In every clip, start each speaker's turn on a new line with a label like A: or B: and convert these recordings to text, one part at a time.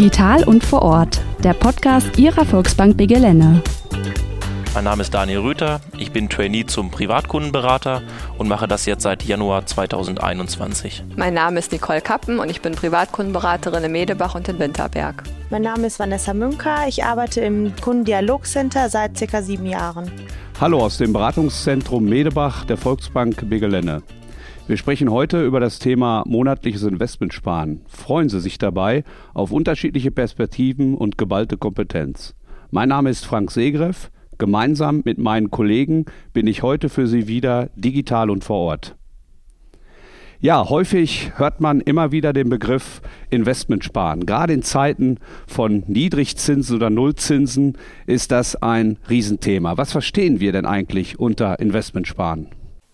A: Digital und vor Ort, der Podcast Ihrer Volksbank Begelene.
B: Mein Name ist Daniel Rüther, ich bin Trainee zum Privatkundenberater und mache das jetzt seit Januar 2021.
C: Mein Name ist Nicole Kappen und ich bin Privatkundenberaterin in Medebach und in Winterberg.
D: Mein Name ist Vanessa Münker, ich arbeite im Kundendialogcenter seit circa sieben Jahren.
E: Hallo aus dem Beratungszentrum Medebach der Volksbank Begelene. Wir sprechen heute über das Thema monatliches Investmentsparen. Freuen Sie sich dabei auf unterschiedliche Perspektiven und geballte Kompetenz. Mein Name ist Frank Segreff. Gemeinsam mit meinen Kollegen bin ich heute für Sie wieder digital und vor Ort. Ja, häufig hört man immer wieder den Begriff Investmentsparen. Gerade in Zeiten von Niedrigzinsen oder Nullzinsen ist das ein Riesenthema. Was verstehen wir denn eigentlich unter Investmentsparen?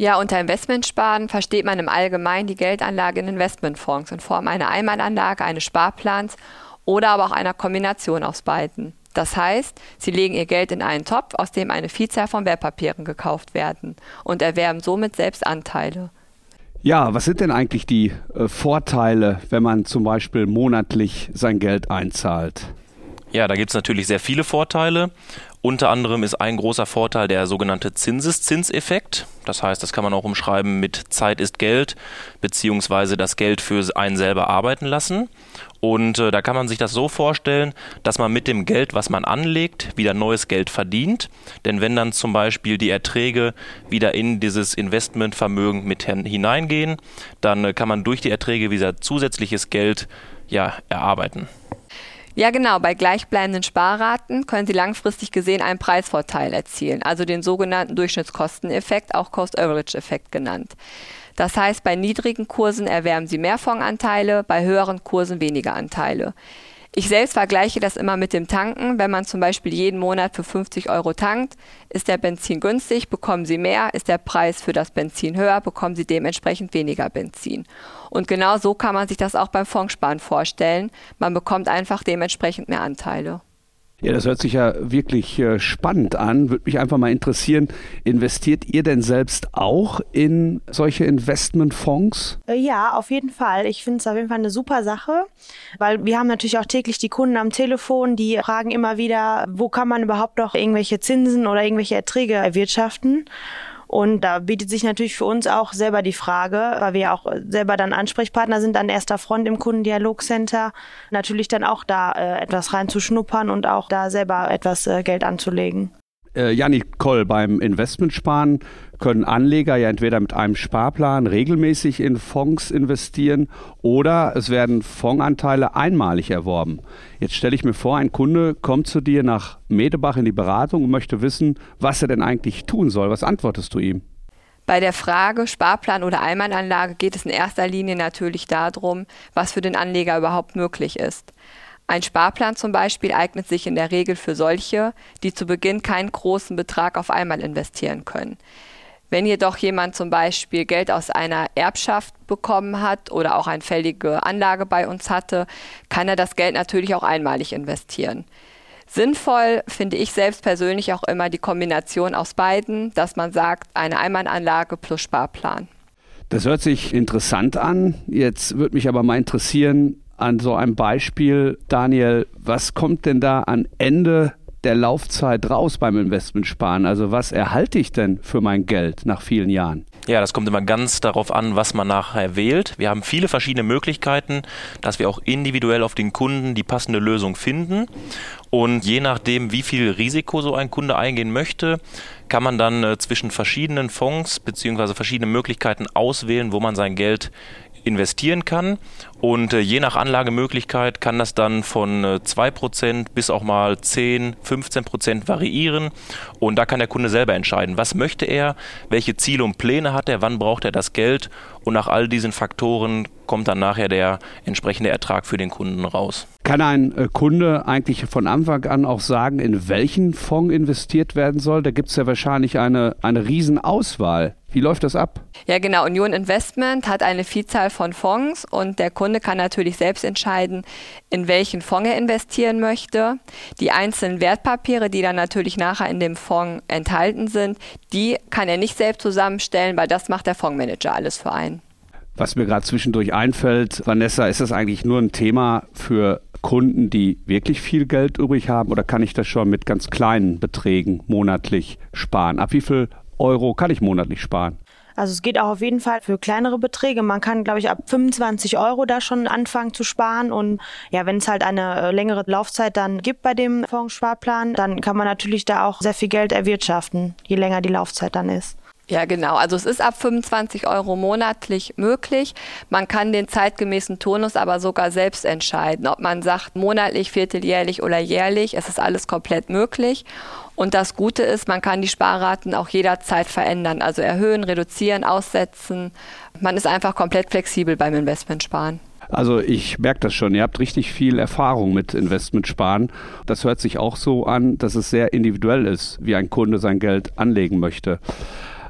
C: Ja, unter Investmentsparen versteht man im Allgemeinen die Geldanlage in Investmentfonds in Form einer Einmalanlage, eines Sparplans oder aber auch einer Kombination aus beiden. Das heißt, Sie legen Ihr Geld in einen Topf, aus dem eine Vielzahl von Wertpapieren gekauft werden und erwerben somit selbst Anteile.
E: Ja, was sind denn eigentlich die äh, Vorteile, wenn man zum Beispiel monatlich sein Geld einzahlt?
B: Ja, da gibt es natürlich sehr viele Vorteile. Unter anderem ist ein großer Vorteil der sogenannte Zinseszinseffekt. Das heißt, das kann man auch umschreiben mit Zeit ist Geld, beziehungsweise das Geld für einen selber arbeiten lassen. Und äh, da kann man sich das so vorstellen, dass man mit dem Geld, was man anlegt, wieder neues Geld verdient. Denn wenn dann zum Beispiel die Erträge wieder in dieses Investmentvermögen mit hineingehen, dann äh, kann man durch die Erträge wieder zusätzliches Geld ja, erarbeiten.
C: Ja, genau. Bei gleichbleibenden Sparraten können Sie langfristig gesehen einen Preisvorteil erzielen, also den sogenannten Durchschnittskosteneffekt, auch Cost-Average-Effekt genannt. Das heißt, bei niedrigen Kursen erwerben Sie mehr Fondsanteile, bei höheren Kursen weniger Anteile. Ich selbst vergleiche das immer mit dem Tanken. Wenn man zum Beispiel jeden Monat für 50 Euro tankt, ist der Benzin günstig, bekommen Sie mehr, ist der Preis für das Benzin höher, bekommen Sie dementsprechend weniger Benzin. Und genau so kann man sich das auch beim Fondssparen vorstellen. Man bekommt einfach dementsprechend mehr Anteile.
E: Ja, das hört sich ja wirklich äh, spannend an. Würde mich einfach mal interessieren, investiert ihr denn selbst auch in solche Investmentfonds?
D: Äh, ja, auf jeden Fall. Ich finde es auf jeden Fall eine super Sache, weil wir haben natürlich auch täglich die Kunden am Telefon, die fragen immer wieder, wo kann man überhaupt noch irgendwelche Zinsen oder irgendwelche Erträge erwirtschaften? Und da bietet sich natürlich für uns auch selber die Frage, weil wir auch selber dann Ansprechpartner sind an erster Front im Kundendialogcenter, natürlich dann auch da äh, etwas reinzuschnuppern und auch da selber etwas äh, Geld anzulegen.
E: Äh, Janik Koll, beim Investmentsparen können Anleger ja entweder mit einem Sparplan regelmäßig in Fonds investieren oder es werden Fondsanteile einmalig erworben. Jetzt stelle ich mir vor, ein Kunde kommt zu dir nach Medebach in die Beratung und möchte wissen, was er denn eigentlich tun soll. Was antwortest du ihm?
C: Bei der Frage Sparplan oder Einmalanlage geht es in erster Linie natürlich darum, was für den Anleger überhaupt möglich ist. Ein Sparplan zum Beispiel eignet sich in der Regel für solche, die zu Beginn keinen großen Betrag auf einmal investieren können. Wenn jedoch jemand zum Beispiel Geld aus einer Erbschaft bekommen hat oder auch eine fällige Anlage bei uns hatte, kann er das Geld natürlich auch einmalig investieren. Sinnvoll finde ich selbst persönlich auch immer die Kombination aus beiden, dass man sagt, eine Einmalanlage plus Sparplan.
E: Das hört sich interessant an. Jetzt würde mich aber mal interessieren, an so einem Beispiel, Daniel, was kommt denn da an Ende der Laufzeit raus beim Investmentsparen? Also was erhalte ich denn für mein Geld nach vielen Jahren?
B: Ja, das kommt immer ganz darauf an, was man nachher wählt. Wir haben viele verschiedene Möglichkeiten, dass wir auch individuell auf den Kunden die passende Lösung finden. Und je nachdem, wie viel Risiko so ein Kunde eingehen möchte, kann man dann äh, zwischen verschiedenen Fonds bzw. verschiedene Möglichkeiten auswählen, wo man sein Geld investieren kann. Und äh, je nach Anlagemöglichkeit kann das dann von äh, 2% bis auch mal 10, 15% variieren. Und da kann der Kunde selber entscheiden, was möchte er, welche Ziele und Pläne hat er, wann braucht er das Geld. Und nach all diesen Faktoren kommt dann nachher der entsprechende Ertrag für den Kunden raus.
E: Kann ein äh, Kunde eigentlich von Anfang an auch sagen, in welchen Fonds investiert werden soll? Da gibt es ja wahrscheinlich eine, eine Riesenauswahl. Wie läuft das ab?
C: Ja, genau. Union Investment hat eine Vielzahl von Fonds und der Kunde kann natürlich selbst entscheiden, in welchen Fonds er investieren möchte. Die einzelnen Wertpapiere, die dann natürlich nachher in dem Fonds enthalten sind, die kann er nicht selbst zusammenstellen, weil das macht der Fondsmanager alles für einen.
E: Was mir gerade zwischendurch einfällt, Vanessa, ist das eigentlich nur ein Thema für Kunden, die wirklich viel Geld übrig haben oder kann ich das schon mit ganz kleinen Beträgen monatlich sparen? Ab wie viel Euro kann ich monatlich sparen?
D: Also es geht auch auf jeden Fall für kleinere Beträge. Man kann, glaube ich, ab 25 Euro da schon anfangen zu sparen. Und ja, wenn es halt eine äh, längere Laufzeit dann gibt bei dem Fondssparplan, dann kann man natürlich da auch sehr viel Geld erwirtschaften, je länger die Laufzeit dann ist.
C: Ja, genau. Also es ist ab 25 Euro monatlich möglich. Man kann den zeitgemäßen Turnus aber sogar selbst entscheiden, ob man sagt monatlich, vierteljährlich oder jährlich. Es ist alles komplett möglich. Und das Gute ist, man kann die Sparraten auch jederzeit verändern, also erhöhen, reduzieren, aussetzen. Man ist einfach komplett flexibel beim Investmentsparen.
E: Also ich merke das schon, ihr habt richtig viel Erfahrung mit Investmentsparen. Das hört sich auch so an, dass es sehr individuell ist, wie ein Kunde sein Geld anlegen möchte.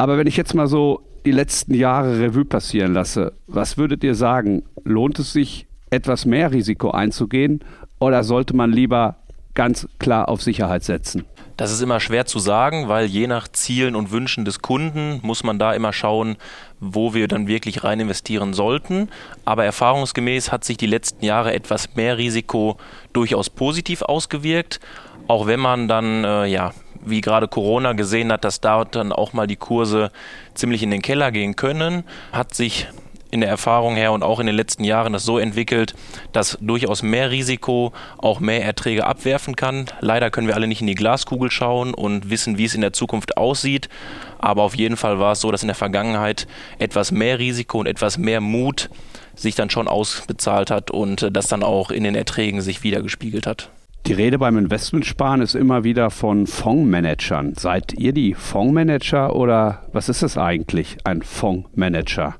E: Aber wenn ich jetzt mal so die letzten Jahre Revue passieren lasse, was würdet ihr sagen? Lohnt es sich, etwas mehr Risiko einzugehen oder sollte man lieber ganz klar auf Sicherheit setzen?
B: Das ist immer schwer zu sagen, weil je nach Zielen und Wünschen des Kunden muss man da immer schauen, wo wir dann wirklich rein investieren sollten. Aber erfahrungsgemäß hat sich die letzten Jahre etwas mehr Risiko durchaus positiv ausgewirkt, auch wenn man dann äh, ja wie gerade Corona gesehen hat, dass da dann auch mal die Kurse ziemlich in den Keller gehen können, hat sich in der Erfahrung her und auch in den letzten Jahren das so entwickelt, dass durchaus mehr Risiko auch mehr Erträge abwerfen kann. Leider können wir alle nicht in die Glaskugel schauen und wissen, wie es in der Zukunft aussieht. Aber auf jeden Fall war es so, dass in der Vergangenheit etwas mehr Risiko und etwas mehr Mut sich dann schon ausbezahlt hat und das dann auch in den Erträgen sich wiedergespiegelt hat.
E: Die Rede beim Investmentsparen ist immer wieder von Fondsmanagern. Seid ihr die Fondsmanager oder was ist es eigentlich, ein Fondsmanager?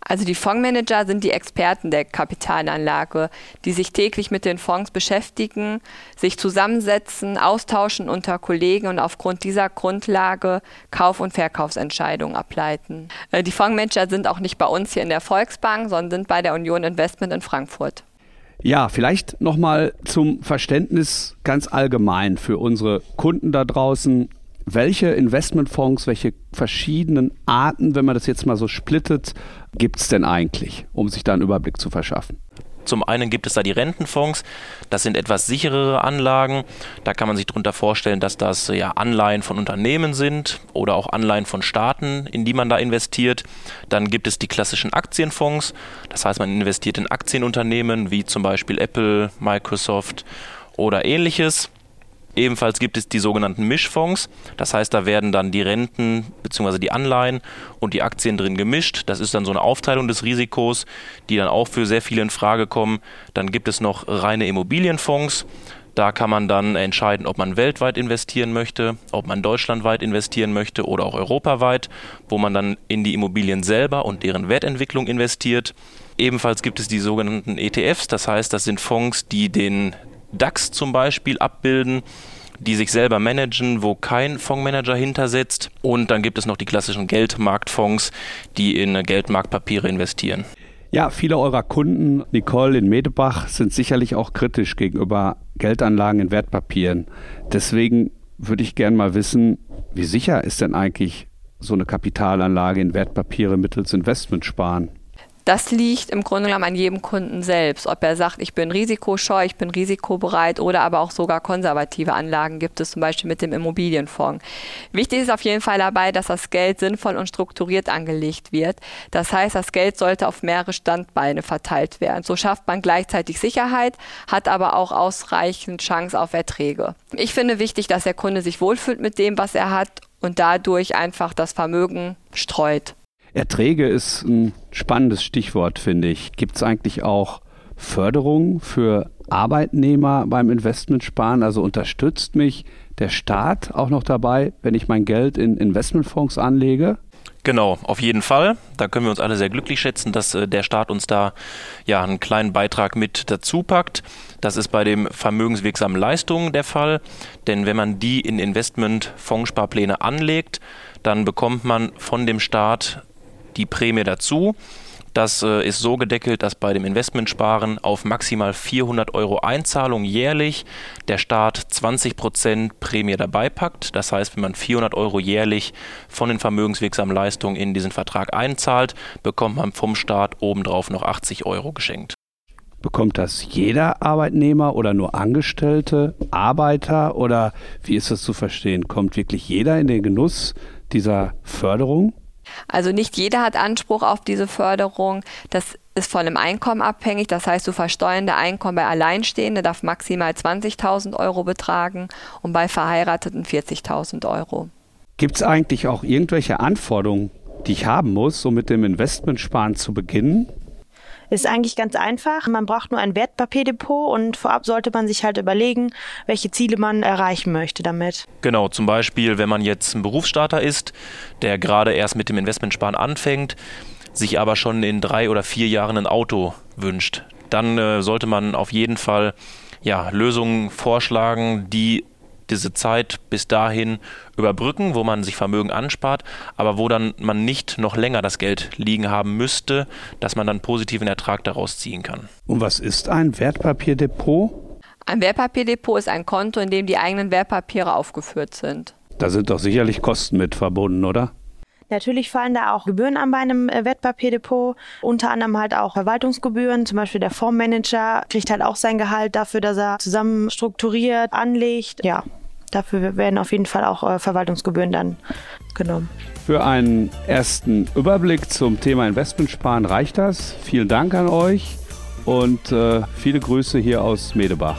C: Also die Fondsmanager sind die Experten der Kapitalanlage, die sich täglich mit den Fonds beschäftigen, sich zusammensetzen, austauschen unter Kollegen und aufgrund dieser Grundlage Kauf- und Verkaufsentscheidungen ableiten. Äh, die Fondsmanager sind auch nicht bei uns hier in der Volksbank, sondern sind bei der Union Investment in Frankfurt.
E: Ja, vielleicht nochmal zum Verständnis ganz allgemein für unsere Kunden da draußen. Welche Investmentfonds, welche verschiedenen Arten, wenn man das jetzt mal so splittet, gibt es denn eigentlich, um sich da einen Überblick zu verschaffen?
B: Zum einen gibt es da die Rentenfonds, das sind etwas sicherere Anlagen. Da kann man sich darunter vorstellen, dass das ja Anleihen von Unternehmen sind oder auch Anleihen von Staaten, in die man da investiert. Dann gibt es die klassischen Aktienfonds, das heißt, man investiert in Aktienunternehmen wie zum Beispiel Apple, Microsoft oder ähnliches. Ebenfalls gibt es die sogenannten Mischfonds. Das heißt, da werden dann die Renten bzw. die Anleihen und die Aktien drin gemischt. Das ist dann so eine Aufteilung des Risikos, die dann auch für sehr viele in Frage kommen. Dann gibt es noch reine Immobilienfonds. Da kann man dann entscheiden, ob man weltweit investieren möchte, ob man deutschlandweit investieren möchte oder auch europaweit, wo man dann in die Immobilien selber und deren Wertentwicklung investiert. Ebenfalls gibt es die sogenannten ETFs, das heißt, das sind Fonds, die den DAX zum Beispiel abbilden die sich selber managen, wo kein Fondsmanager hintersetzt. Und dann gibt es noch die klassischen Geldmarktfonds, die in Geldmarktpapiere investieren.
E: Ja, viele eurer Kunden, Nicole in Medebach, sind sicherlich auch kritisch gegenüber Geldanlagen in Wertpapieren. Deswegen würde ich gerne mal wissen, wie sicher ist denn eigentlich so eine Kapitalanlage in Wertpapiere mittels Investment sparen?
C: Das liegt im Grunde genommen an jedem Kunden selbst. Ob er sagt, ich bin risikoscheu, ich bin risikobereit oder aber auch sogar konservative Anlagen gibt es zum Beispiel mit dem Immobilienfonds. Wichtig ist auf jeden Fall dabei, dass das Geld sinnvoll und strukturiert angelegt wird. Das heißt, das Geld sollte auf mehrere Standbeine verteilt werden. So schafft man gleichzeitig Sicherheit, hat aber auch ausreichend Chance auf Erträge. Ich finde wichtig, dass der Kunde sich wohlfühlt mit dem, was er hat und dadurch einfach das Vermögen streut.
E: Erträge ist ein spannendes Stichwort, finde ich. Gibt es eigentlich auch Förderung für Arbeitnehmer beim Investmentsparen? Also unterstützt mich der Staat auch noch dabei, wenn ich mein Geld in Investmentfonds anlege?
B: Genau, auf jeden Fall. Da können wir uns alle sehr glücklich schätzen, dass äh, der Staat uns da ja einen kleinen Beitrag mit dazu packt. Das ist bei den vermögenswirksamen Leistungen der Fall, denn wenn man die in Investmentfondssparpläne anlegt, dann bekommt man von dem Staat die Prämie dazu. Das äh, ist so gedeckelt, dass bei dem Investmentsparen auf maximal 400 Euro Einzahlung jährlich der Staat 20 Prozent Prämie dabei packt. Das heißt, wenn man 400 Euro jährlich von den vermögenswirksamen Leistungen in diesen Vertrag einzahlt, bekommt man vom Staat obendrauf noch 80 Euro geschenkt.
E: Bekommt das jeder Arbeitnehmer oder nur Angestellte, Arbeiter oder wie ist das zu verstehen? Kommt wirklich jeder in den Genuss dieser Förderung?
C: Also nicht jeder hat Anspruch auf diese Förderung. Das ist von dem Einkommen abhängig. Das heißt, du versteuernde Einkommen bei Alleinstehenden darf maximal 20.000 Euro betragen und bei Verheirateten 40.000 Euro.
E: Gibt es eigentlich auch irgendwelche Anforderungen, die ich haben muss, um mit dem Investmentsparen zu beginnen?
D: Ist eigentlich ganz einfach. Man braucht nur ein Wertpapierdepot und vorab sollte man sich halt überlegen, welche Ziele man erreichen möchte damit.
B: Genau, zum Beispiel, wenn man jetzt ein Berufsstarter ist, der gerade erst mit dem Investmentsparen anfängt, sich aber schon in drei oder vier Jahren ein Auto wünscht, dann äh, sollte man auf jeden Fall ja, Lösungen vorschlagen, die diese Zeit bis dahin überbrücken, wo man sich Vermögen anspart, aber wo dann man nicht noch länger das Geld liegen haben müsste, dass man dann positiven Ertrag daraus ziehen kann.
E: Und was ist ein Wertpapierdepot?
C: Ein Wertpapierdepot ist ein Konto, in dem die eigenen Wertpapiere aufgeführt sind.
E: Da sind doch sicherlich Kosten mit verbunden, oder?
D: Natürlich fallen da auch Gebühren an bei einem äh, Wertpapierdepot, unter anderem halt auch Verwaltungsgebühren. Zum Beispiel der Fondsmanager kriegt halt auch sein Gehalt dafür, dass er zusammen strukturiert, anlegt. Ja, dafür werden auf jeden Fall auch äh, Verwaltungsgebühren dann genommen.
E: Für einen ersten Überblick zum Thema Investmentsparen reicht das. Vielen Dank an euch und äh, viele Grüße hier aus Medebach.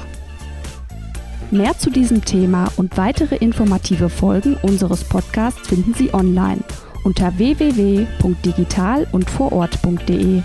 A: Mehr zu diesem Thema und weitere informative Folgen unseres Podcasts finden Sie online unter www.digital und vorort.de.